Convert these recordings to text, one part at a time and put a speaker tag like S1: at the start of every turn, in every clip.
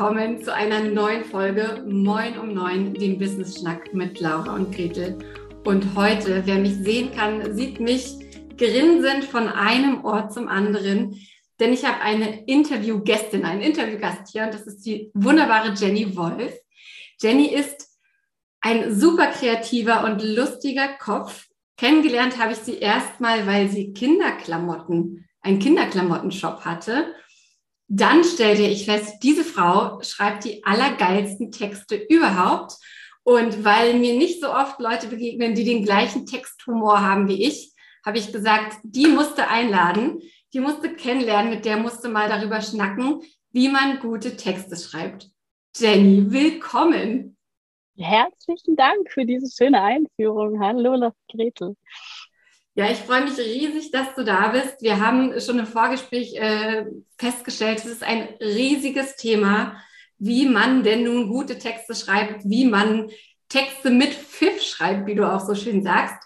S1: willkommen zu einer neuen Folge Moin um Neun, dem Business Schnack mit Laura und Gretel. Und heute, wer mich sehen kann, sieht mich grinsend von einem Ort zum anderen, denn ich habe eine Interviewgästin, einen Interviewgast hier und das ist die wunderbare Jenny Wolf. Jenny ist ein super kreativer und lustiger Kopf. Kennengelernt habe ich sie erstmal, weil sie Kinderklamotten, einen Kinderklamottenshop hatte dann stellte ich fest, diese Frau schreibt die allergeilsten Texte überhaupt. Und weil mir nicht so oft Leute begegnen, die den gleichen Texthumor haben wie ich, habe ich gesagt, die musste einladen, die musste kennenlernen, mit der musste mal darüber schnacken, wie man gute Texte schreibt. Jenny, willkommen.
S2: Herzlichen Dank für diese schöne Einführung. Hallo, Gretel.
S1: Ja, ich freue mich riesig, dass du da bist. Wir haben schon im Vorgespräch äh, festgestellt, es ist ein riesiges Thema, wie man denn nun gute Texte schreibt, wie man Texte mit Pfiff schreibt, wie du auch so schön sagst.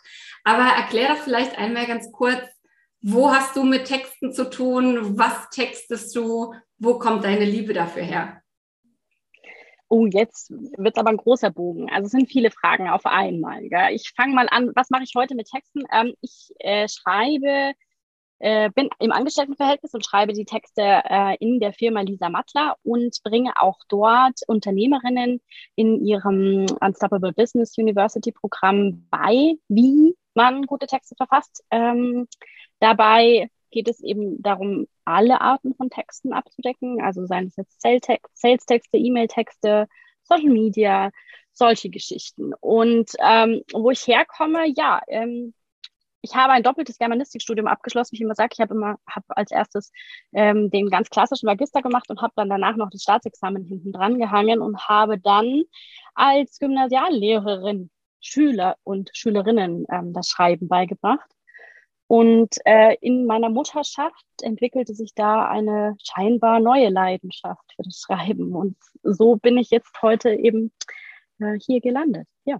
S1: Aber erklär doch vielleicht einmal ganz kurz, wo hast du mit Texten zu tun? Was textest du? Wo kommt deine Liebe dafür her?
S2: Oh, jetzt wird es aber ein großer Bogen. Also es sind viele Fragen auf einmal. Gell? Ich fange mal an. Was mache ich heute mit Texten? Ähm, ich äh, schreibe, äh, bin im Angestelltenverhältnis und schreibe die Texte äh, in der Firma Lisa Mattler und bringe auch dort Unternehmerinnen in ihrem Unstoppable Business University Programm bei, wie man gute Texte verfasst. Ähm, dabei geht es eben darum, alle Arten von Texten abzudecken, also seien es jetzt Sales-Texte, E-Mail-Texte, Social Media, solche Geschichten. Und ähm, wo ich herkomme, ja, ähm, ich habe ein doppeltes Germanistikstudium abgeschlossen. Wie ich immer sage, ich habe immer hab als erstes ähm, den ganz klassischen Magister gemacht und habe dann danach noch das Staatsexamen hinten dran gehangen und habe dann als Gymnasiallehrerin Schüler und Schülerinnen ähm, das Schreiben beigebracht. Und äh, in meiner Mutterschaft entwickelte sich da eine scheinbar neue Leidenschaft für das Schreiben. Und so bin ich jetzt heute eben äh, hier gelandet. Ja.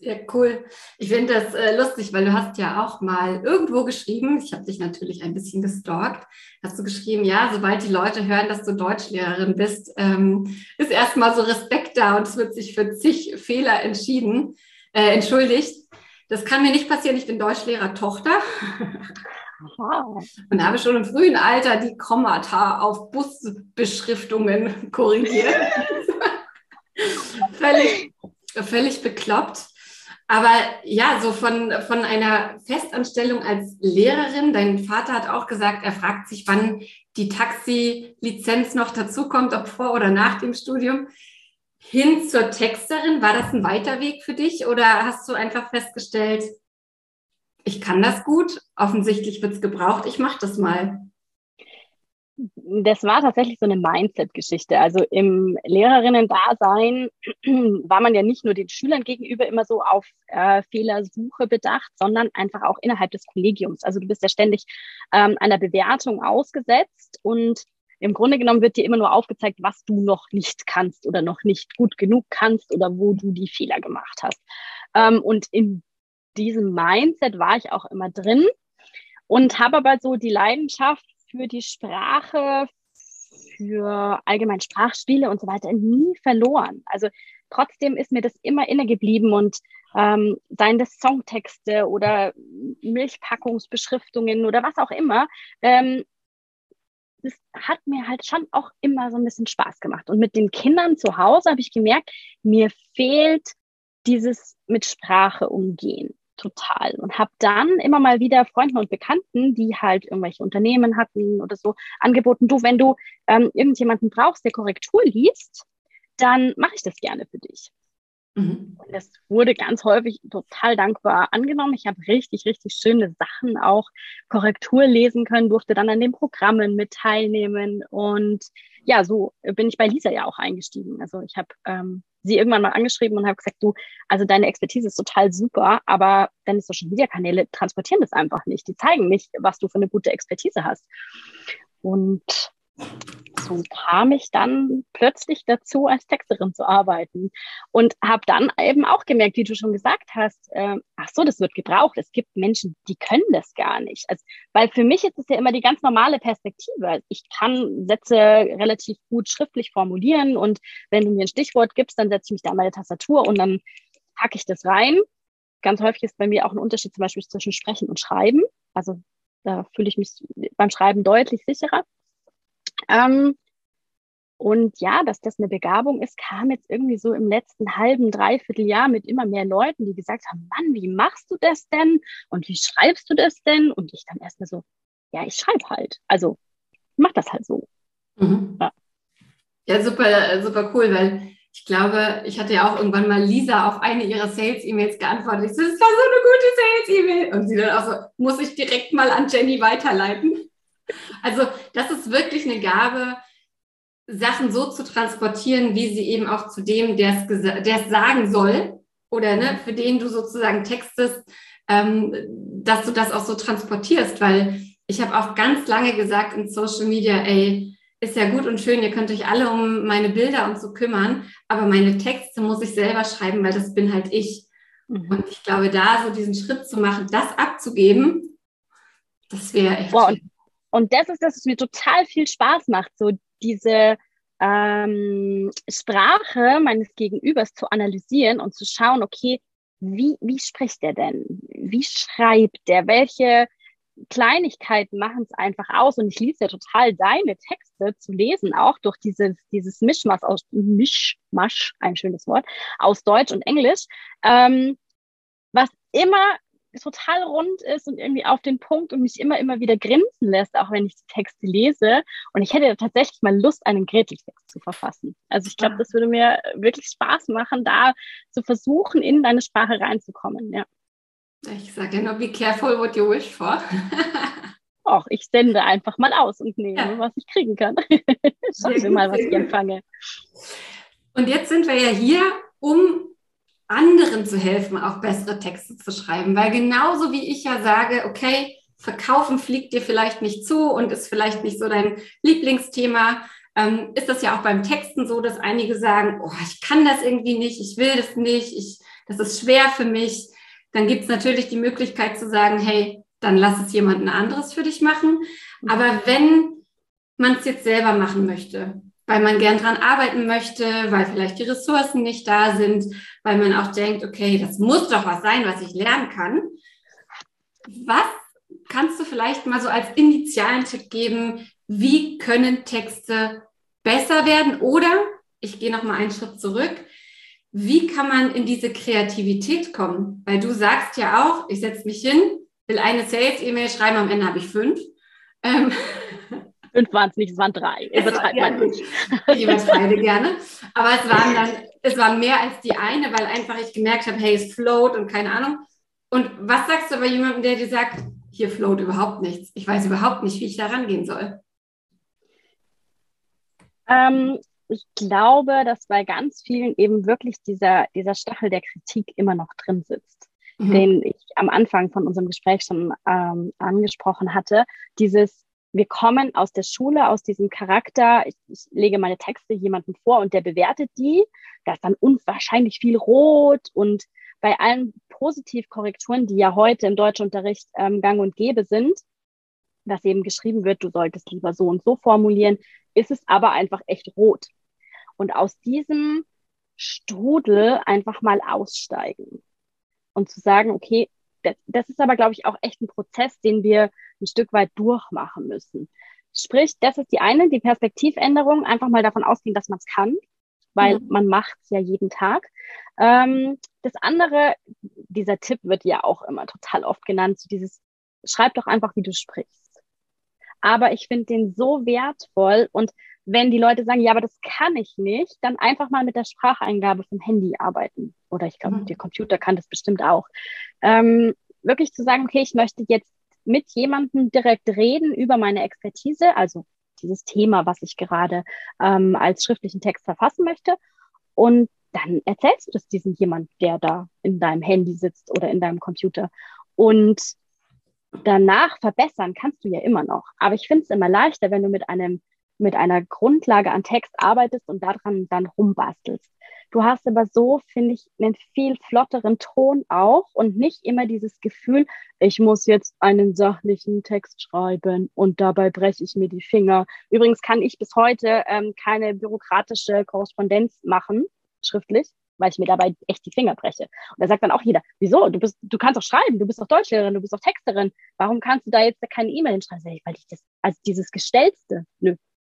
S1: Sehr cool. Ich finde das äh, lustig, weil du hast ja auch mal irgendwo geschrieben, ich habe dich natürlich ein bisschen gestalkt, hast du geschrieben, ja, sobald die Leute hören, dass du Deutschlehrerin bist, ähm, ist erstmal so Respekt da und es wird sich für zig Fehler entschieden, äh, entschuldigt. Das kann mir nicht passieren. Ich bin Deutschlehrer Tochter. Und habe schon im frühen Alter die Kommata auf Busbeschriftungen korrigiert. völlig, völlig bekloppt. Aber ja, so von, von einer Festanstellung als Lehrerin, dein Vater hat auch gesagt, er fragt sich, wann die Taxi-Lizenz noch dazukommt, ob vor oder nach dem Studium hin zur Texterin? War das ein weiter Weg für dich oder hast du einfach festgestellt, ich kann das gut, offensichtlich wird es gebraucht, ich mache das mal?
S2: Das war tatsächlich so eine Mindset-Geschichte. Also im Lehrerinnen-Dasein war man ja nicht nur den Schülern gegenüber immer so auf äh, Fehlersuche bedacht, sondern einfach auch innerhalb des Kollegiums. Also du bist ja ständig ähm, einer Bewertung ausgesetzt und im Grunde genommen wird dir immer nur aufgezeigt, was du noch nicht kannst oder noch nicht gut genug kannst oder wo du die Fehler gemacht hast. Ähm, und in diesem Mindset war ich auch immer drin und habe aber so die Leidenschaft für die Sprache, für allgemein Sprachspiele und so weiter nie verloren. Also trotzdem ist mir das immer inne geblieben und ähm, seien das Songtexte oder Milchpackungsbeschriftungen oder was auch immer, ähm, das hat mir halt schon auch immer so ein bisschen Spaß gemacht. Und mit den Kindern zu Hause habe ich gemerkt, mir fehlt dieses mit Sprache umgehen total und habe dann immer mal wieder Freunden und Bekannten, die halt irgendwelche Unternehmen hatten oder so, angeboten, du, wenn du ähm, irgendjemanden brauchst, der Korrektur liest, dann mache ich das gerne für dich. Mhm. Und das wurde ganz häufig total dankbar angenommen. Ich habe richtig, richtig schöne Sachen auch Korrektur lesen können, durfte dann an den Programmen mit teilnehmen. Und ja, so bin ich bei Lisa ja auch eingestiegen. Also ich habe ähm, sie irgendwann mal angeschrieben und habe gesagt, du, also deine Expertise ist total super, aber deine Social Media Kanäle transportieren das einfach nicht. Die zeigen nicht, was du für eine gute Expertise hast. Und so kam ich dann plötzlich dazu, als Texterin zu arbeiten und habe dann eben auch gemerkt, wie du schon gesagt hast, äh, ach so, das wird gebraucht. Es gibt Menschen, die können das gar nicht. Also, weil für mich ist es ja immer die ganz normale Perspektive. Ich kann Sätze relativ gut schriftlich formulieren und wenn du mir ein Stichwort gibst, dann setze ich mich da an meine Tastatur und dann hacke ich das rein. Ganz häufig ist bei mir auch ein Unterschied zum Beispiel zwischen Sprechen und Schreiben. Also da fühle ich mich beim Schreiben deutlich sicherer. Ähm, und ja, dass das eine Begabung ist, kam jetzt irgendwie so im letzten halben, dreiviertel Jahr mit immer mehr Leuten, die gesagt haben, Mann, wie machst du das denn? Und wie schreibst du das denn? Und ich dann erstmal so, ja, ich schreibe halt. Also, mach das halt so.
S1: Mhm. Ja. ja, super, super cool, weil ich glaube, ich hatte ja auch irgendwann mal Lisa auf eine ihrer Sales-E-Mails geantwortet. Ich so, das war so eine gute Sales-E-Mail. Und sie dann auch so, muss ich direkt mal an Jenny weiterleiten. Also, das ist wirklich eine Gabe, Sachen so zu transportieren, wie sie eben auch zu dem, der es sagen soll oder ne, für den du sozusagen textest, ähm, dass du das auch so transportierst, weil ich habe auch ganz lange gesagt in Social Media, ey, ist ja gut und schön, ihr könnt euch alle um meine Bilder und so kümmern, aber meine Texte muss ich selber schreiben, weil das bin halt ich. Mhm. Und ich glaube, da so diesen Schritt zu machen, das abzugeben, das wäre echt.
S2: Wow, und, und das ist, dass es mir total viel Spaß macht, so diese ähm, Sprache meines Gegenübers zu analysieren und zu schauen, okay, wie, wie spricht der denn? Wie schreibt der? Welche Kleinigkeiten machen es einfach aus? Und ich liebe ja total deine Texte zu lesen, auch durch dieses, dieses Mischmasch aus Mischmasch, ein schönes Wort, aus Deutsch und Englisch, ähm, was immer total rund ist und irgendwie auf den Punkt und mich immer, immer wieder grinsen lässt, auch wenn ich die Texte lese. Und ich hätte tatsächlich mal Lust, einen Gretel-Text zu verfassen. Also ich glaube, ah. das würde mir wirklich Spaß machen, da zu versuchen, in deine Sprache reinzukommen, ja.
S1: Ich sage ja nur, be careful what you wish for.
S2: Och, ich sende einfach mal aus und nehme, ja. was ich kriegen kann. Schauen wir mal, was ich empfange.
S1: Und jetzt sind wir ja hier, um anderen zu helfen, auch bessere Texte zu schreiben. Weil genauso wie ich ja sage, okay, verkaufen fliegt dir vielleicht nicht zu und ist vielleicht nicht so dein Lieblingsthema, ähm, ist das ja auch beim Texten so, dass einige sagen, oh, ich kann das irgendwie nicht, ich will das nicht, ich, das ist schwer für mich. Dann gibt es natürlich die Möglichkeit zu sagen, hey, dann lass es jemand anderes für dich machen. Aber wenn man es jetzt selber machen möchte, weil man gern dran arbeiten möchte, weil vielleicht die Ressourcen nicht da sind, weil man auch denkt, okay, das muss doch was sein, was ich lernen kann. Was kannst du vielleicht mal so als initialen Tipp geben? Wie können Texte besser werden? Oder ich gehe noch mal einen Schritt zurück. Wie kann man in diese Kreativität kommen? Weil du sagst ja auch, ich setze mich hin, will eine Sales-E-Mail schreiben, am Ende habe ich fünf. Ähm,
S2: Fünf waren es nicht, es waren drei. Übertreibt ja, man nicht.
S1: Ich übertreibe gerne. Aber es waren dann, es waren mehr als die eine, weil einfach ich gemerkt habe, hey, es float und keine Ahnung. Und was sagst du bei jemandem, der dir sagt, hier float überhaupt nichts? Ich weiß überhaupt nicht, wie ich da rangehen soll.
S2: Ähm, ich glaube, dass bei ganz vielen eben wirklich dieser, dieser Stachel der Kritik immer noch drin sitzt, mhm. den ich am Anfang von unserem Gespräch schon ähm, angesprochen hatte. Dieses, wir kommen aus der Schule, aus diesem Charakter, ich, ich, lege meine Texte jemandem vor und der bewertet die, da ist dann unwahrscheinlich viel rot und bei allen Positivkorrekturen, die ja heute im Deutschunterricht ähm, gang und gäbe sind, dass eben geschrieben wird, du solltest lieber so und so formulieren, ist es aber einfach echt rot. Und aus diesem Strudel einfach mal aussteigen und zu sagen, okay, das, das ist aber, glaube ich, auch echt ein Prozess, den wir ein Stück weit durchmachen müssen. Sprich, das ist die eine, die Perspektivänderung, einfach mal davon ausgehen, dass man es kann, weil mhm. man macht es ja jeden Tag. Ähm, das andere, dieser Tipp wird ja auch immer total oft genannt, so dieses, schreib doch einfach, wie du sprichst. Aber ich finde den so wertvoll und wenn die Leute sagen, ja, aber das kann ich nicht, dann einfach mal mit der Spracheingabe vom Handy arbeiten. Oder ich glaube, mhm. der Computer kann das bestimmt auch. Ähm, wirklich zu sagen, okay, ich möchte jetzt mit jemandem direkt reden über meine Expertise, also dieses Thema, was ich gerade ähm, als schriftlichen Text verfassen möchte. Und dann erzählst du das diesem jemand, der da in deinem Handy sitzt oder in deinem Computer. Und danach verbessern kannst du ja immer noch. Aber ich finde es immer leichter, wenn du mit einem mit einer Grundlage an Text arbeitest und daran dann rumbastelst. Du hast aber so, finde ich, einen viel flotteren Ton auch und nicht immer dieses Gefühl, ich muss jetzt einen sachlichen Text schreiben und dabei breche ich mir die Finger. Übrigens kann ich bis heute ähm, keine bürokratische Korrespondenz machen, schriftlich, weil ich mir dabei echt die Finger breche. Und da sagt dann auch jeder, wieso? Du bist, du kannst doch schreiben, du bist doch Deutschlehrerin, du bist doch Texterin. Warum kannst du da jetzt keine E-Mail hinschreiben? Weil ich das, also dieses Gestellste, nö,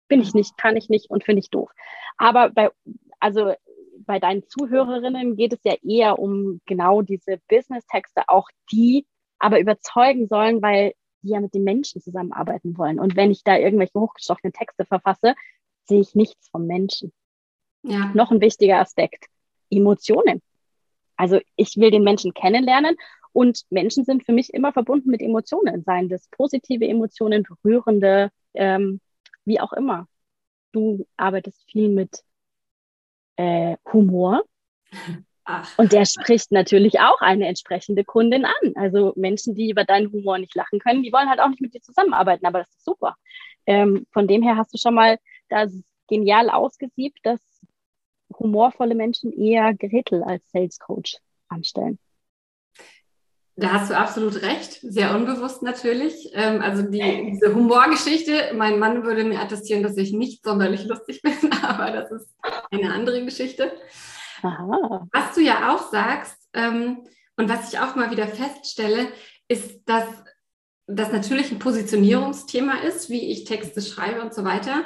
S2: bin ich nicht, kann ich nicht und finde ich doof. Aber bei, also bei deinen Zuhörerinnen geht es ja eher um genau diese Business-Texte, auch die aber überzeugen sollen, weil die ja mit den Menschen zusammenarbeiten wollen. Und wenn ich da irgendwelche hochgestochenen Texte verfasse, sehe ich nichts vom Menschen. Ja. Noch ein wichtiger Aspekt. Emotionen. Also ich will den Menschen kennenlernen und Menschen sind für mich immer verbunden mit Emotionen, seien das positive Emotionen, berührende, ähm, wie auch immer. Du arbeitest viel mit äh, Humor. Ach. Und der spricht natürlich auch eine entsprechende Kundin an. Also Menschen, die über deinen Humor nicht lachen können, die wollen halt auch nicht mit dir zusammenarbeiten, aber das ist super. Ähm, von dem her hast du schon mal das genial ausgesiebt, dass humorvolle Menschen eher Gretel als Sales Coach anstellen.
S1: Da hast du absolut recht, sehr unbewusst natürlich. Ähm, also die, diese Humorgeschichte, mein Mann würde mir attestieren, dass ich nicht sonderlich lustig bin, aber das ist eine andere Geschichte. Aha. Was du ja auch sagst ähm, und was ich auch mal wieder feststelle, ist, dass das natürlich ein Positionierungsthema ist, wie ich Texte schreibe und so weiter.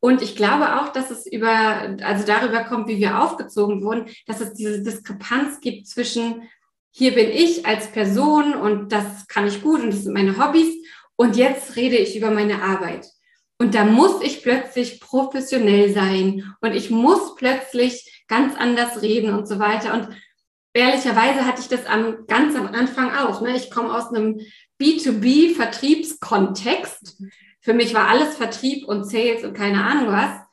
S1: Und ich glaube auch, dass es über, also darüber kommt, wie wir aufgezogen wurden, dass es diese Diskrepanz gibt zwischen hier bin ich als Person und das kann ich gut und das sind meine Hobbys und jetzt rede ich über meine Arbeit. Und da muss ich plötzlich professionell sein und ich muss plötzlich ganz anders reden und so weiter. Und ehrlicherweise hatte ich das am, ganz am Anfang auch. Ne? Ich komme aus einem B2B-Vertriebskontext. Für mich war alles Vertrieb und Sales und keine Ahnung was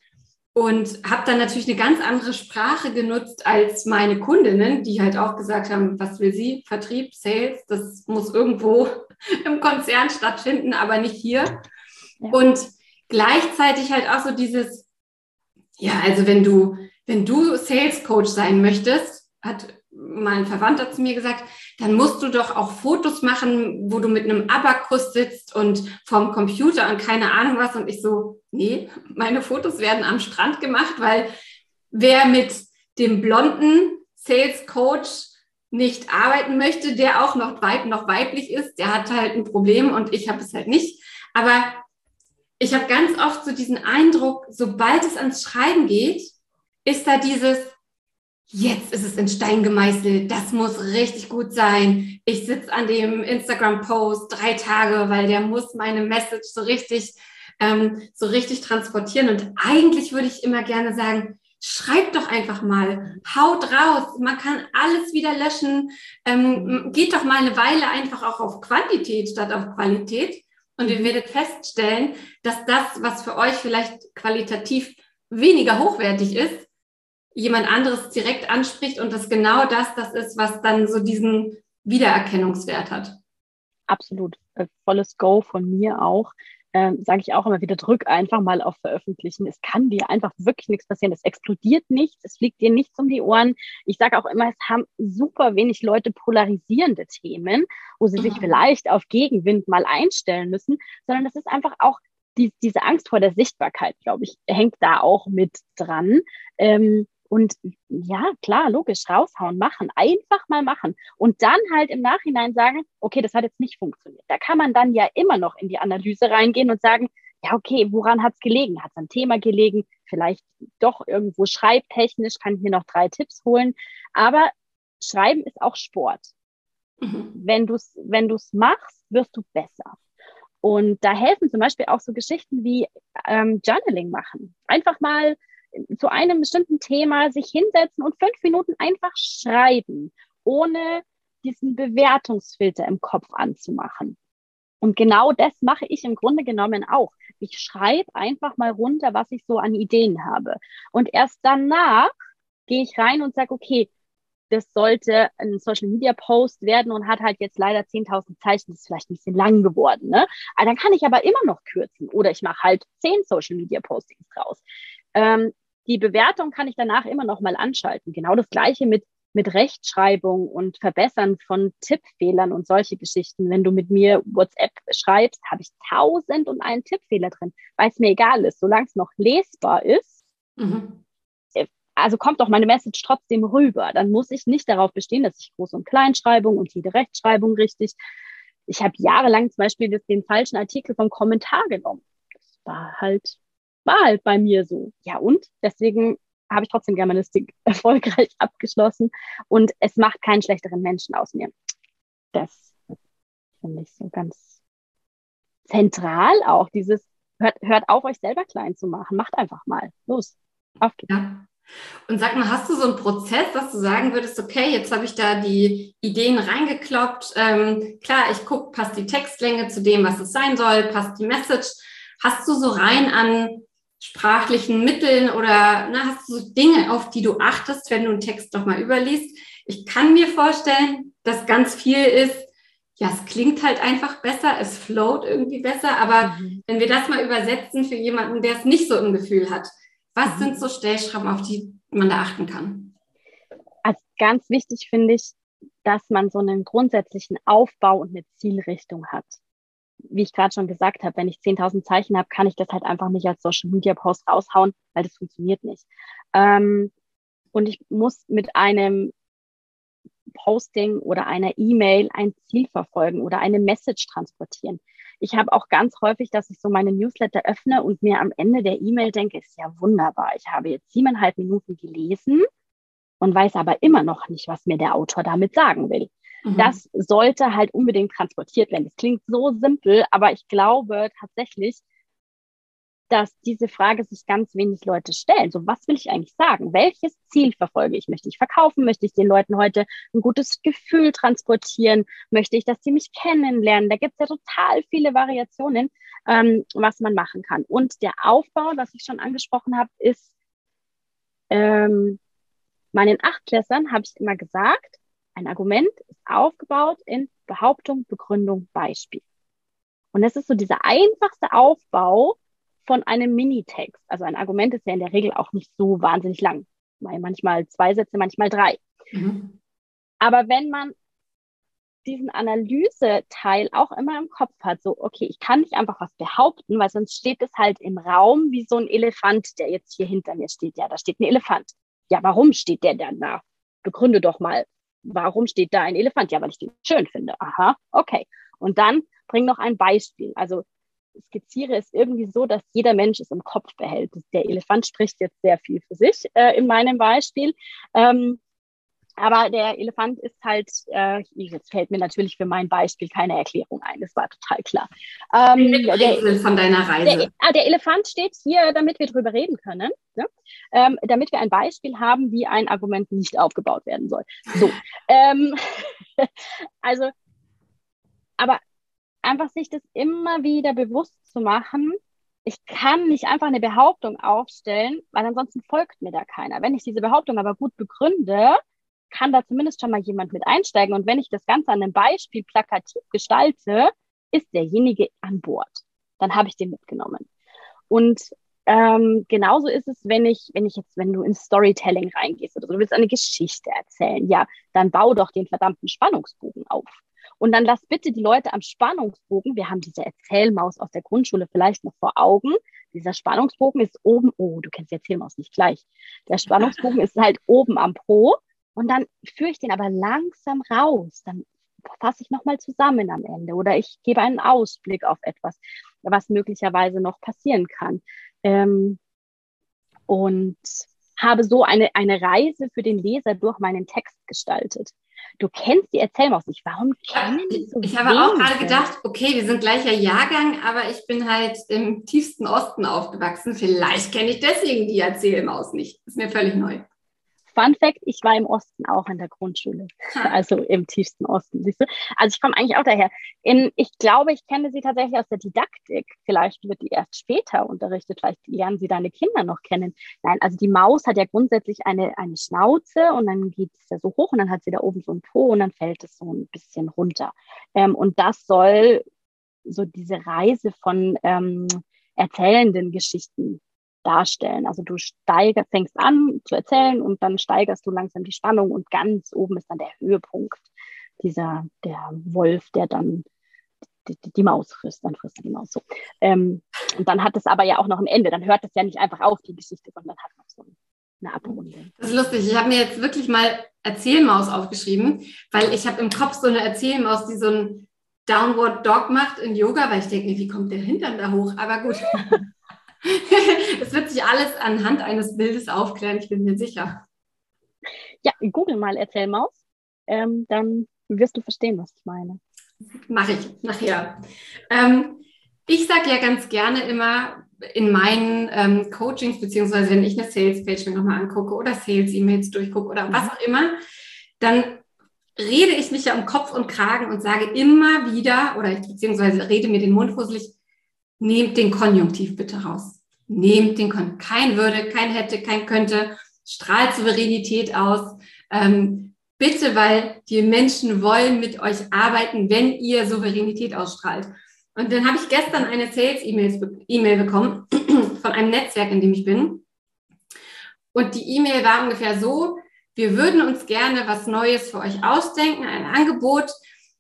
S1: und habe dann natürlich eine ganz andere Sprache genutzt als meine Kundinnen, die halt auch gesagt haben, was will sie? Vertrieb, Sales, das muss irgendwo im Konzern stattfinden, aber nicht hier. Ja. Und gleichzeitig halt auch so dieses, ja, also wenn du, wenn du Sales Coach sein möchtest, hat mein Verwandter zu mir gesagt, dann musst du doch auch Fotos machen, wo du mit einem Abakus sitzt und vorm Computer und keine Ahnung was. Und ich so, nee, meine Fotos werden am Strand gemacht, weil wer mit dem blonden Sales Coach nicht arbeiten möchte, der auch noch, weib, noch weiblich ist, der hat halt ein Problem und ich habe es halt nicht. Aber ich habe ganz oft so diesen Eindruck, sobald es ans Schreiben geht, ist da dieses, jetzt ist es in Stein gemeißelt, das muss richtig gut sein. Ich sitze an dem Instagram-Post drei Tage, weil der muss meine Message so richtig, ähm, so richtig transportieren. Und eigentlich würde ich immer gerne sagen, schreibt doch einfach mal, haut raus, man kann alles wieder löschen, ähm, geht doch mal eine Weile einfach auch auf Quantität statt auf Qualität. Und ihr werdet feststellen, dass das, was für euch vielleicht qualitativ weniger hochwertig ist, jemand anderes direkt anspricht und das genau das, das ist, was dann so diesen Wiedererkennungswert hat.
S2: Absolut. Äh, volles Go von mir auch. Ähm, Sage ich auch immer wieder, drück einfach mal auf Veröffentlichen. Es kann dir einfach wirklich nichts passieren. Es explodiert nichts, es fliegt dir nichts um die Ohren. Ich sage auch immer, es haben super wenig Leute polarisierende Themen, wo sie sich mhm. vielleicht auf Gegenwind mal einstellen müssen, sondern es ist einfach auch die, diese Angst vor der Sichtbarkeit, glaube ich, hängt da auch mit dran. Ähm, und ja, klar, logisch, raushauen, machen, einfach mal machen. Und dann halt im Nachhinein sagen, okay, das hat jetzt nicht funktioniert. Da kann man dann ja immer noch in die Analyse reingehen und sagen, ja, okay, woran hat es gelegen? Hat es ein Thema gelegen? Vielleicht doch irgendwo schreibtechnisch, kann ich mir noch drei Tipps holen. Aber Schreiben ist auch Sport. Mhm. Wenn du es wenn du's machst, wirst du besser. Und da helfen zum Beispiel auch so Geschichten wie ähm, Journaling machen. Einfach mal zu einem bestimmten Thema sich hinsetzen und fünf Minuten einfach schreiben, ohne diesen Bewertungsfilter im Kopf anzumachen. Und genau das mache ich im Grunde genommen auch. Ich schreibe einfach mal runter, was ich so an Ideen habe. Und erst danach gehe ich rein und sage, okay, das sollte ein Social Media Post werden und hat halt jetzt leider 10.000 Zeichen, das ist vielleicht ein bisschen lang geworden. Ne? Aber dann kann ich aber immer noch kürzen oder ich mache halt 10 Social Media Postings draus. Ähm, die Bewertung kann ich danach immer noch mal anschalten. Genau das gleiche mit mit Rechtschreibung und Verbessern von Tippfehlern und solche Geschichten. Wenn du mit mir WhatsApp schreibst, habe ich tausend und einen Tippfehler drin, weil es mir egal ist, solange es noch lesbar ist. Mhm. Äh, also kommt doch meine Message trotzdem rüber. Dann muss ich nicht darauf bestehen, dass ich Groß- und Kleinschreibung und jede Rechtschreibung richtig. Ich habe jahrelang zum Beispiel den falschen Artikel vom Kommentar genommen. Das war halt, war halt bei mir so. Ja, und deswegen habe ich trotzdem Germanistik erfolgreich abgeschlossen und es macht keinen schlechteren Menschen aus mir. Das finde ich so ganz zentral auch, dieses hört, hört auf, euch selber klein zu machen. Macht einfach mal. Los, auf geht's.
S1: Ja. Und sag mal, hast du so einen Prozess, dass du sagen würdest, okay, jetzt habe ich da die Ideen reingekloppt. Ähm, klar, ich gucke, passt die Textlänge zu dem, was es sein soll, passt die Message. Hast du so rein an sprachlichen Mitteln oder na, hast du so Dinge, auf die du achtest, wenn du einen Text doch mal überliest? Ich kann mir vorstellen, dass ganz viel ist, ja, es klingt halt einfach besser, es float irgendwie besser, aber mhm. wenn wir das mal übersetzen für jemanden, der es nicht so im Gefühl hat, was mhm. sind so Stellschrauben, auf die man da achten kann?
S2: Also ganz wichtig finde ich, dass man so einen grundsätzlichen Aufbau und eine Zielrichtung hat wie ich gerade schon gesagt habe, wenn ich 10.000 Zeichen habe, kann ich das halt einfach nicht als Social Media Post raushauen, weil das funktioniert nicht. Ähm, und ich muss mit einem Posting oder einer E-Mail ein Ziel verfolgen oder eine Message transportieren. Ich habe auch ganz häufig, dass ich so meine Newsletter öffne und mir am Ende der E-Mail denke, ist ja wunderbar. Ich habe jetzt siebeneinhalb Minuten gelesen und weiß aber immer noch nicht, was mir der Autor damit sagen will. Mhm. Das sollte halt unbedingt transportiert werden. Das klingt so simpel, aber ich glaube tatsächlich, dass diese Frage sich ganz wenig Leute stellen. So, was will ich eigentlich sagen? Welches Ziel verfolge ich? Möchte ich verkaufen? Möchte ich den Leuten heute ein gutes Gefühl transportieren? Möchte ich, dass sie mich kennenlernen? Da gibt es ja total viele Variationen, ähm, was man machen kann. Und der Aufbau, was ich schon angesprochen habe, ist, ähm, meinen Achtklässern habe ich immer gesagt, ein Argument ist aufgebaut in Behauptung, Begründung, Beispiel. Und das ist so dieser einfachste Aufbau von einem Minitext. Also ein Argument ist ja in der Regel auch nicht so wahnsinnig lang. Manchmal zwei Sätze, manchmal drei. Mhm. Aber wenn man diesen Analyseteil auch immer im Kopf hat, so, okay, ich kann nicht einfach was behaupten, weil sonst steht es halt im Raum wie so ein Elefant, der jetzt hier hinter mir steht. Ja, da steht ein Elefant. Ja, warum steht der dann da? Begründe doch mal warum steht da ein Elefant? Ja, weil ich den schön finde. Aha, okay. Und dann bring noch ein Beispiel. Also skizziere es irgendwie so, dass jeder Mensch es im Kopf behält. Der Elefant spricht jetzt sehr viel für sich äh, in meinem Beispiel. Ähm, aber der Elefant ist halt, äh, jetzt fällt mir natürlich für mein Beispiel keine Erklärung ein, das war total klar.
S1: Ähm, der, von deiner Reise.
S2: Der, ah, der, Elefant steht hier, damit wir drüber reden können, ne? ähm, damit wir ein Beispiel haben, wie ein Argument nicht aufgebaut werden soll. So, ähm, also, aber einfach sich das immer wieder bewusst zu machen, ich kann nicht einfach eine Behauptung aufstellen, weil ansonsten folgt mir da keiner. Wenn ich diese Behauptung aber gut begründe, kann da zumindest schon mal jemand mit einsteigen. Und wenn ich das Ganze an einem Beispiel plakativ gestalte, ist derjenige an Bord. Dann habe ich den mitgenommen. Und ähm, genauso ist es, wenn ich, wenn ich jetzt, wenn du ins Storytelling reingehst oder so, du willst eine Geschichte erzählen, ja, dann bau doch den verdammten Spannungsbogen auf. Und dann lass bitte die Leute am Spannungsbogen, wir haben diese Erzählmaus aus der Grundschule vielleicht noch vor Augen. Dieser Spannungsbogen ist oben, oh, du kennst die Erzählmaus nicht gleich. Der Spannungsbogen ist halt oben am Po und dann führe ich den aber langsam raus. Dann fasse ich nochmal zusammen am Ende oder ich gebe einen Ausblick auf etwas, was möglicherweise noch passieren kann. Ähm, und habe so eine, eine Reise für den Leser durch meinen Text gestaltet. Du kennst die Erzählmaus nicht. Warum kennen die so
S1: Ich habe auch gerade gedacht, okay, wir sind gleicher Jahrgang, aber ich bin halt im tiefsten Osten aufgewachsen. Vielleicht kenne ich deswegen die Erzählmaus nicht. Ist mir völlig neu.
S2: Fun Fact, ich war im Osten auch in der Grundschule. Also im tiefsten Osten, siehst du? Also ich komme eigentlich auch daher. In, ich glaube, ich kenne sie tatsächlich aus der Didaktik. Vielleicht wird die erst später unterrichtet. Vielleicht lernen sie deine Kinder noch kennen. Nein, also die Maus hat ja grundsätzlich eine, eine Schnauze und dann geht es ja so hoch und dann hat sie da oben so ein Po und dann fällt es so ein bisschen runter. Ähm, und das soll so diese Reise von ähm, erzählenden Geschichten darstellen. Also du steiger, fängst an zu erzählen und dann steigerst du langsam die Spannung und ganz oben ist dann der Höhepunkt dieser, der Wolf, der dann die, die, die Maus frisst, dann frisst er die Maus so. Ähm, und dann hat es aber ja auch noch ein Ende, dann hört es ja nicht einfach auf, die Geschichte, sondern hat noch so eine Abrundung.
S1: Das ist lustig, ich habe mir jetzt wirklich mal Erzählmaus aufgeschrieben, weil ich habe im Kopf so eine Erzählmaus, die so ein Downward Dog macht in Yoga, weil ich denke, wie kommt der Hintern da hoch? Aber gut. Es wird sich alles anhand eines Bildes aufklären, ich bin mir sicher.
S2: Ja, google mal Erzählmaus, ähm, dann wirst du verstehen, was ich meine.
S1: Mache ich nachher. Ähm, ich sage ja ganz gerne immer in meinen ähm, Coachings, beziehungsweise wenn ich eine Sales-Page mir nochmal angucke oder Sales-E-Mails durchgucke oder was auch immer, dann rede ich mich ja um Kopf und Kragen und sage immer wieder, oder ich, beziehungsweise rede mir den Mund fusselig, nehmt den Konjunktiv bitte raus. Nehmt den Konjunktiv. Kein würde, kein hätte, kein könnte. Strahlt Souveränität aus. Ähm, bitte, weil die Menschen wollen mit euch arbeiten, wenn ihr Souveränität ausstrahlt. Und dann habe ich gestern eine Sales-E-Mail bekommen von einem Netzwerk, in dem ich bin. Und die E-Mail war ungefähr so, wir würden uns gerne was Neues für euch ausdenken, ein Angebot,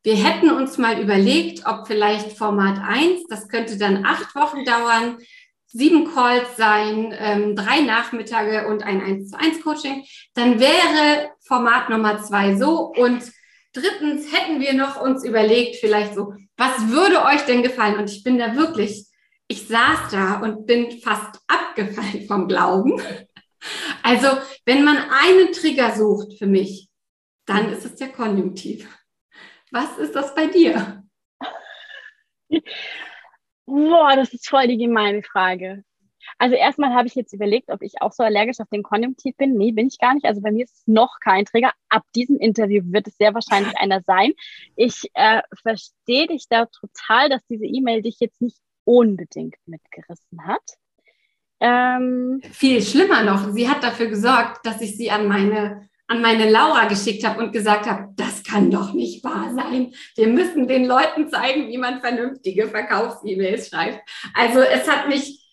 S1: wir hätten uns mal überlegt, ob vielleicht Format 1, das könnte dann acht Wochen dauern, sieben Calls sein, ähm, drei Nachmittage und ein 1 zu 1 Coaching. Dann wäre Format Nummer zwei so. Und drittens hätten wir noch uns überlegt, vielleicht so, was würde euch denn gefallen? Und ich bin da wirklich, ich saß da und bin fast abgefallen vom Glauben. Also, wenn man einen Trigger sucht für mich, dann ist es der Konjunktiv. Was ist das bei dir?
S2: Boah, das ist voll die gemeine Frage. Also erstmal habe ich jetzt überlegt, ob ich auch so allergisch auf den Konjunktiv bin. Nee, bin ich gar nicht. Also bei mir ist es noch kein Trigger. Ab diesem Interview wird es sehr wahrscheinlich einer sein. Ich äh, verstehe dich da total, dass diese E-Mail dich jetzt nicht unbedingt mitgerissen hat.
S1: Ähm, Viel schlimmer noch, sie hat dafür gesorgt, dass ich sie an meine an meine Laura geschickt habe und gesagt habe, das kann doch nicht wahr sein. Wir müssen den Leuten zeigen, wie man vernünftige Verkaufs-E-Mails schreibt. Also es hat mich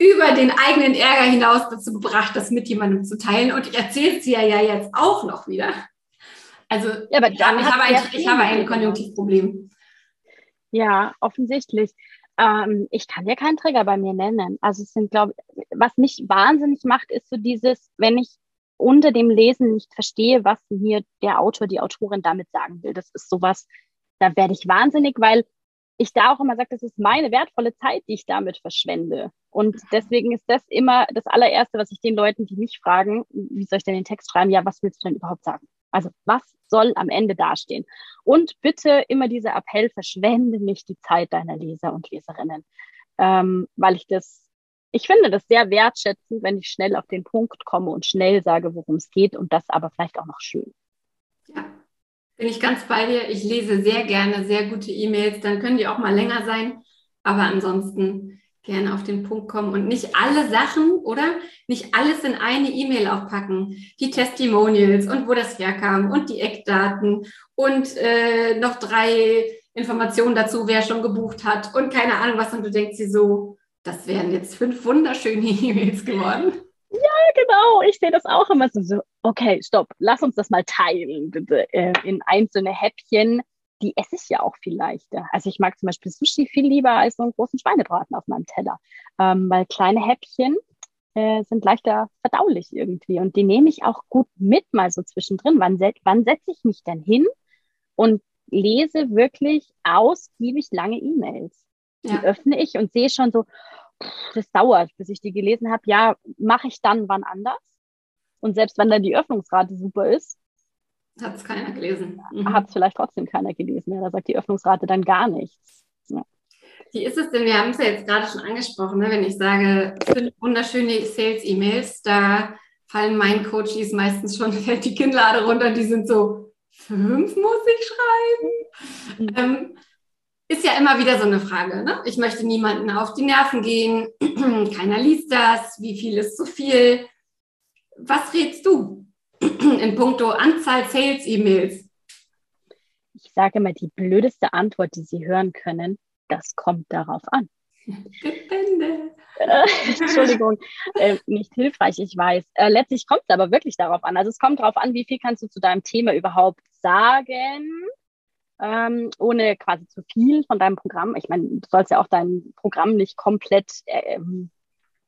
S1: über den eigenen Ärger hinaus dazu gebracht, das mit jemandem zu teilen. Und ich erzähle es dir ja jetzt auch noch wieder. Also ja, aber ich, habe ein, ich habe ein Konjunktivproblem.
S2: Ja, offensichtlich. Ähm, ich kann ja keinen Trigger bei mir nennen. Also es sind, glaube ich, was mich wahnsinnig macht, ist so dieses, wenn ich unter dem Lesen nicht verstehe, was mir der Autor, die Autorin damit sagen will. Das ist sowas, da werde ich wahnsinnig, weil ich da auch immer sage, das ist meine wertvolle Zeit, die ich damit verschwende. Und deswegen ist das immer das allererste, was ich den Leuten, die mich fragen, wie soll ich denn den Text schreiben? Ja, was willst du denn überhaupt sagen? Also, was soll am Ende dastehen? Und bitte immer dieser Appell, verschwende nicht die Zeit deiner Leser und Leserinnen, ähm, weil ich das ich finde das sehr wertschätzend, wenn ich schnell auf den Punkt komme und schnell sage, worum es geht und das aber vielleicht auch noch schön.
S1: Ja, bin ich ganz bei dir. Ich lese sehr gerne sehr gute E-Mails. Dann können die auch mal länger sein, aber ansonsten gerne auf den Punkt kommen und nicht alle Sachen, oder? Nicht alles in eine E-Mail aufpacken. Die Testimonials und wo das herkam und die Eckdaten und äh, noch drei Informationen dazu, wer schon gebucht hat und keine Ahnung was. Und du denkst dir so, das wären jetzt fünf wunderschöne E-Mails geworden.
S2: Ja, genau. Ich sehe das auch immer so, okay, stopp, lass uns das mal teilen, bitte, äh, in einzelne Häppchen. Die esse ich ja auch viel leichter. Also ich mag zum Beispiel Sushi viel lieber als so einen großen Schweinebraten auf meinem Teller. Ähm, weil kleine Häppchen äh, sind leichter verdaulich irgendwie. Und die nehme ich auch gut mit mal so zwischendrin. Wann, se wann setze ich mich denn hin und lese wirklich ausgiebig lange E-Mails? Die ja. öffne ich und sehe schon so, das dauert, bis ich die gelesen habe. Ja, mache ich dann wann anders? Und selbst wenn dann die Öffnungsrate super ist,
S1: hat es keiner gelesen.
S2: Mhm. Hat es vielleicht trotzdem keiner gelesen. Ja, da sagt die Öffnungsrate dann gar nichts. Ja.
S1: Wie ist es denn? Wir haben es ja jetzt gerade schon angesprochen, ne? wenn ich sage, fünf wunderschöne Sales-E-Mails, da fallen meinen Coaches meistens schon, fällt die Kinnlade runter, die sind so, fünf muss ich schreiben. Mhm. Ähm, ist ja immer wieder so eine Frage. Ne? Ich möchte niemanden auf die Nerven gehen. Keiner liest das. Wie viel ist zu viel? Was rätst du in puncto Anzahl Sales-E-Mails?
S2: Ich sage immer, die blödeste Antwort, die Sie hören können, das kommt darauf an. Depende. Entschuldigung, äh, nicht hilfreich, ich weiß. Äh, letztlich kommt es aber wirklich darauf an. Also es kommt darauf an, wie viel kannst du zu deinem Thema überhaupt sagen ähm, ohne quasi zu viel von deinem Programm. Ich meine, du sollst ja auch dein Programm nicht komplett, äh,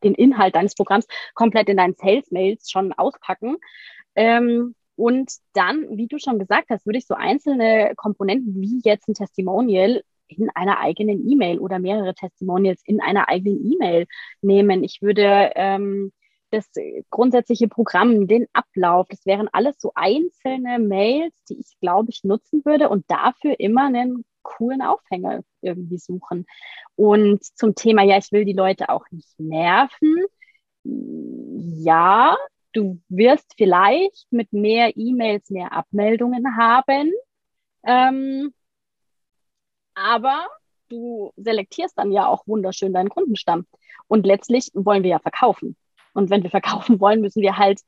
S2: den Inhalt deines Programms komplett in deinen Sales-Mails schon auspacken. Ähm, und dann, wie du schon gesagt hast, würde ich so einzelne Komponenten wie jetzt ein Testimonial in einer eigenen E-Mail oder mehrere Testimonials in einer eigenen E-Mail nehmen. Ich würde ähm, das grundsätzliche Programm, den Ablauf, das wären alles so einzelne Mails, die ich, glaube ich, nutzen würde und dafür immer einen coolen Aufhänger irgendwie suchen. Und zum Thema, ja, ich will die Leute auch nicht nerven. Ja, du wirst vielleicht mit mehr E-Mails mehr Abmeldungen haben. Ähm, aber du selektierst dann ja auch wunderschön deinen Kundenstamm. Und letztlich wollen wir ja verkaufen. Und wenn wir verkaufen wollen, müssen wir halt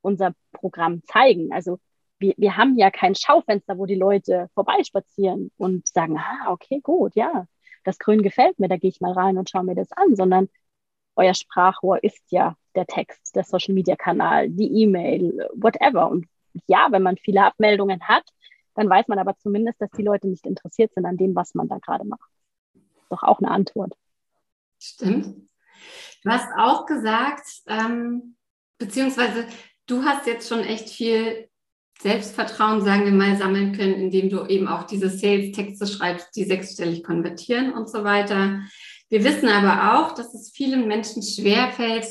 S2: unser Programm zeigen. Also wir, wir haben ja kein Schaufenster, wo die Leute vorbeispazieren und sagen, ah, okay, gut, ja, das Grün gefällt mir, da gehe ich mal rein und schaue mir das an, sondern euer Sprachrohr ist ja der Text, der Social Media Kanal, die E-Mail, whatever. Und ja, wenn man viele Abmeldungen hat, dann weiß man aber zumindest, dass die Leute nicht interessiert sind an dem, was man da gerade macht. Doch auch eine Antwort.
S1: Stimmt. Du hast auch gesagt, ähm, beziehungsweise du hast jetzt schon echt viel Selbstvertrauen, sagen wir mal, sammeln können, indem du eben auch diese Sales-Texte schreibst, die sechsstellig konvertieren und so weiter. Wir wissen aber auch, dass es vielen Menschen schwerfällt,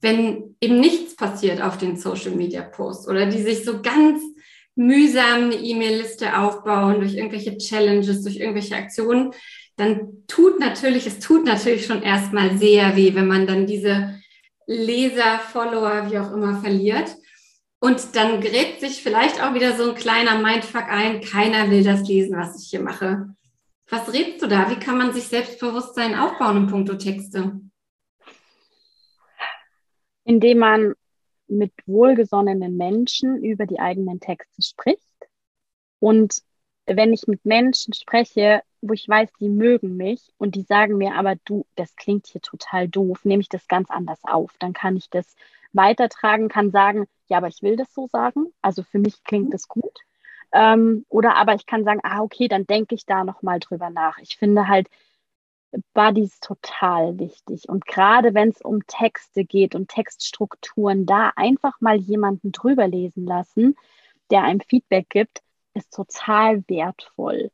S1: wenn eben nichts passiert auf den Social-Media-Posts oder die sich so ganz mühsam eine E-Mail-Liste aufbauen durch irgendwelche Challenges, durch irgendwelche Aktionen, dann tut natürlich, es tut natürlich schon erstmal sehr weh, wenn man dann diese Leser, Follower, wie auch immer verliert. Und dann gräbt sich vielleicht auch wieder so ein kleiner Mindfuck ein, keiner will das lesen, was ich hier mache. Was redest du da? Wie kann man sich Selbstbewusstsein aufbauen im Punkto Texte?
S2: Indem man mit wohlgesonnenen Menschen über die eigenen Texte spricht. Und wenn ich mit Menschen spreche, wo ich weiß, die mögen mich und die sagen mir, aber du, das klingt hier total doof, nehme ich das ganz anders auf. Dann kann ich das weitertragen, kann sagen, ja, aber ich will das so sagen. Also für mich klingt das gut. Ähm, oder aber ich kann sagen, ah, okay, dann denke ich da nochmal drüber nach. Ich finde halt Buddies total wichtig. Und gerade wenn es um Texte geht und Textstrukturen, da einfach mal jemanden drüber lesen lassen, der einem Feedback gibt, ist total wertvoll.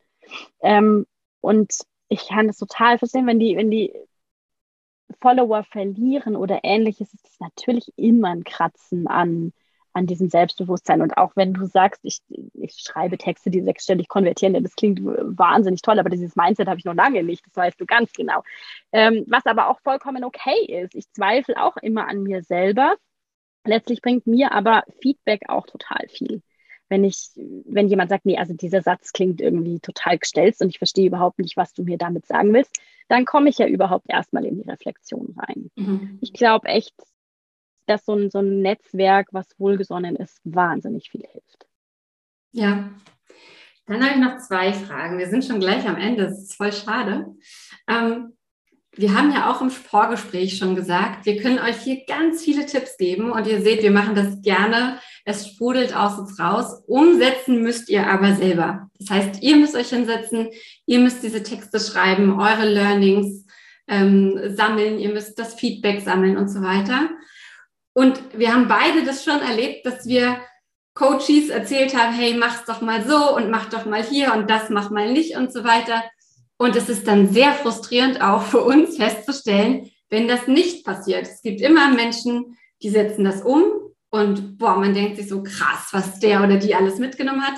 S2: Ähm, und ich kann das total verstehen, wenn die, wenn die Follower verlieren oder ähnliches, ist es natürlich immer ein Kratzen an, an diesem Selbstbewusstsein. Und auch wenn du sagst, ich, ich schreibe Texte, die sechsstellig konvertieren, das klingt wahnsinnig toll, aber dieses Mindset habe ich noch lange nicht, das weißt du ganz genau. Ähm, was aber auch vollkommen okay ist. Ich zweifle auch immer an mir selber. Letztlich bringt mir aber Feedback auch total viel wenn ich, wenn jemand sagt, nee, also dieser Satz klingt irgendwie total gestellt und ich verstehe überhaupt nicht, was du mir damit sagen willst, dann komme ich ja überhaupt erstmal in die Reflexion rein. Mhm. Ich glaube echt, dass so ein, so ein Netzwerk, was wohlgesonnen ist, wahnsinnig viel hilft.
S1: Ja. Dann habe ich noch zwei Fragen. Wir sind schon gleich am Ende. Das ist voll schade. Ähm, wir haben ja auch im Vorgespräch schon gesagt, wir können euch hier ganz viele Tipps geben und ihr seht, wir machen das gerne. Es sprudelt aus uns raus. Umsetzen müsst ihr aber selber. Das heißt, ihr müsst euch hinsetzen, ihr müsst diese Texte schreiben, eure Learnings ähm, sammeln, ihr müsst das Feedback sammeln und so weiter. Und wir haben beide das schon erlebt, dass wir Coaches erzählt haben, hey, mach's doch mal so und mach doch mal hier und das mach mal nicht und so weiter. Und es ist dann sehr frustrierend auch für uns festzustellen, wenn das nicht passiert. Es gibt immer Menschen, die setzen das um und boah, man denkt sich so krass, was der oder die alles mitgenommen hat.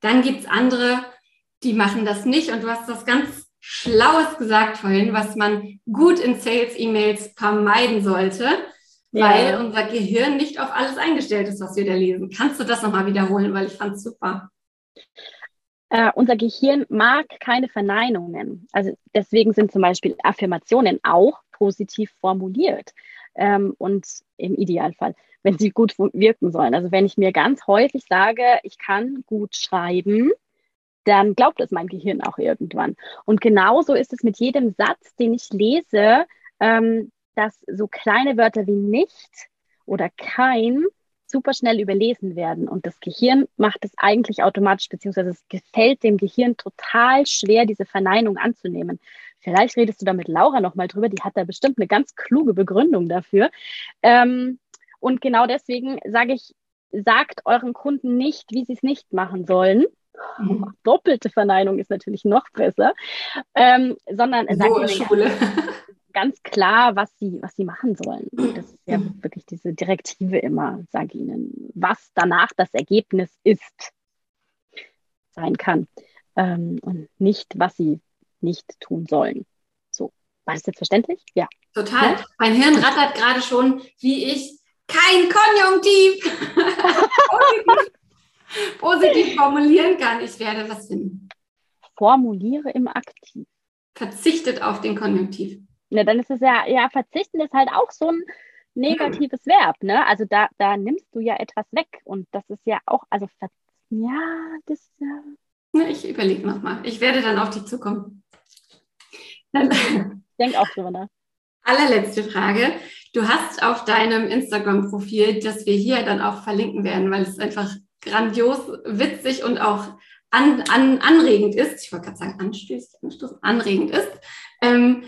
S1: Dann gibt's andere, die machen das nicht und du hast das ganz Schlaues gesagt vorhin, was man gut in Sales-E-Mails vermeiden sollte. weil ja. unser Gehirn nicht auf alles eingestellt ist, was wir da lesen. Kannst du das nochmal wiederholen, weil ich fand es super.
S2: Äh, unser Gehirn mag keine Verneinungen. Also deswegen sind zum Beispiel Affirmationen auch positiv formuliert. Ähm, und im Idealfall, wenn sie gut wirken sollen. Also wenn ich mir ganz häufig sage, ich kann gut schreiben, dann glaubt es mein Gehirn auch irgendwann. Und genauso ist es mit jedem Satz, den ich lese, ähm, dass so kleine Wörter wie nicht oder kein super schnell überlesen werden. Und das Gehirn macht es eigentlich automatisch, beziehungsweise es gefällt dem Gehirn total schwer, diese Verneinung anzunehmen. Vielleicht redest du da mit Laura nochmal drüber, die hat da bestimmt eine ganz kluge Begründung dafür. Ähm, und genau deswegen sage ich, sagt euren Kunden nicht, wie sie es nicht machen sollen. Mhm. Doppelte Verneinung ist natürlich noch besser, ähm, sondern
S1: sagt Schule.
S2: ganz klar, was sie, was sie machen sollen. Das ist ja wirklich diese Direktive immer, sage ihnen, was danach das Ergebnis ist, sein kann. Ähm, und nicht, was sie nicht tun sollen. So, war das jetzt verständlich?
S1: Ja. Total. Ja? Mein Hirn rattert gerade schon, wie ich kein Konjunktiv positiv, positiv formulieren kann. Ich werde was finden.
S2: Formuliere im Aktiv.
S1: Verzichtet auf den Konjunktiv.
S2: Ne, dann ist es ja, ja, verzichten ist halt auch so ein negatives Verb, ne? Also da, da nimmst du ja etwas weg und das ist ja auch, also ja, das ist ja.
S1: ja ich überlege nochmal. Ich werde dann auf dich zukommen.
S2: Denk auch drüber nach.
S1: Allerletzte Frage. Du hast auf deinem Instagram-Profil, das wir hier dann auch verlinken werden, weil es einfach grandios, witzig und auch an, an, anregend ist. Ich wollte gerade sagen, anstößig, anregend ist. Ähm,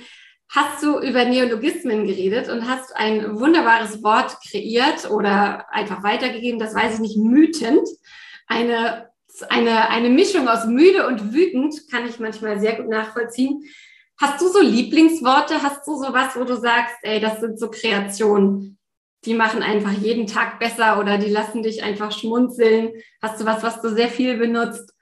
S1: hast du über Neologismen geredet und hast ein wunderbares Wort kreiert oder einfach weitergegeben, das weiß ich nicht, mütend. Eine, eine, eine Mischung aus müde und wütend kann ich manchmal sehr gut nachvollziehen. Hast du so Lieblingsworte? Hast du so was, wo du sagst, ey, das sind so Kreationen, die machen einfach jeden Tag besser oder die lassen dich einfach schmunzeln? Hast du was, was du sehr viel benutzt?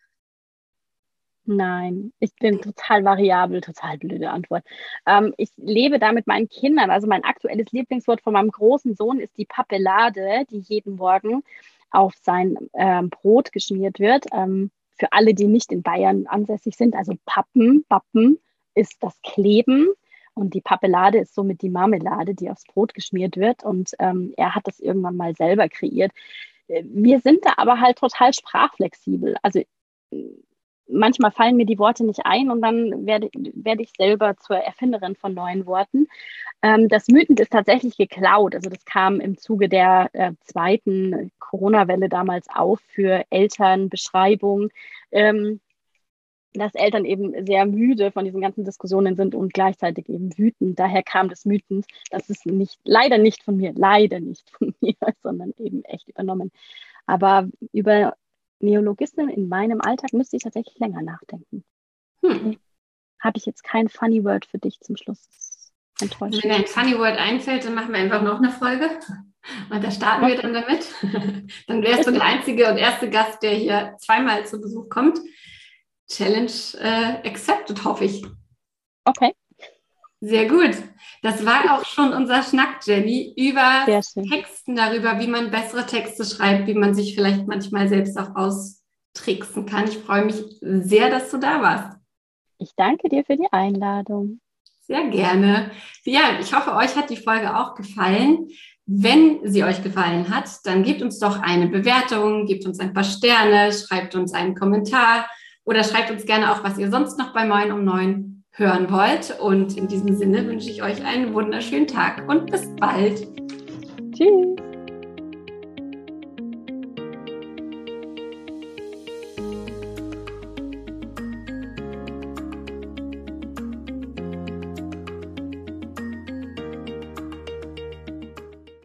S2: Nein, ich bin total variabel, total blöde Antwort. Ähm, ich lebe da mit meinen Kindern. Also mein aktuelles Lieblingswort von meinem großen Sohn ist die Papelade, die jeden Morgen auf sein ähm, Brot geschmiert wird. Ähm, für alle, die nicht in Bayern ansässig sind, also Pappen, Pappen ist das Kleben und die Papelade ist somit die Marmelade, die aufs Brot geschmiert wird. Und ähm, er hat das irgendwann mal selber kreiert. Äh, wir sind da aber halt total sprachflexibel. Also manchmal fallen mir die Worte nicht ein und dann werde, werde ich selber zur Erfinderin von neuen Worten. Ähm, das Mythend ist tatsächlich geklaut. Also das kam im Zuge der äh, zweiten Corona-Welle damals auf für Elternbeschreibung. Ähm, dass Eltern eben sehr müde von diesen ganzen Diskussionen sind und gleichzeitig eben wütend. Daher kam das Mythend. Das ist nicht, leider nicht von mir, leider nicht von mir, sondern eben echt übernommen. Aber über Neologismen in meinem Alltag müsste ich tatsächlich länger nachdenken. Hm. Habe ich jetzt kein Funny Word für dich zum Schluss?
S1: Enttäuscht. Wenn dir ein Funny Word einfällt, dann machen wir einfach noch eine Folge. Und da starten wir dann damit. dann wärst du der einzige und erste Gast, der hier zweimal zu Besuch kommt. Challenge äh, accepted, hoffe ich.
S2: Okay.
S1: Sehr gut. Das war auch schon unser Schnack, Jenny, über Texten darüber, wie man bessere Texte schreibt, wie man sich vielleicht manchmal selbst auch austricksen kann. Ich freue mich sehr, dass du da warst.
S2: Ich danke dir für die Einladung.
S1: Sehr gerne. Ja, ich hoffe, euch hat die Folge auch gefallen. Wenn sie euch gefallen hat, dann gebt uns doch eine Bewertung, gebt uns ein paar Sterne, schreibt uns einen Kommentar oder schreibt uns gerne auch, was ihr sonst noch bei Moin um 9 hören wollt. Und in diesem Sinne wünsche ich euch einen wunderschönen Tag und bis bald.
S2: Tschüss.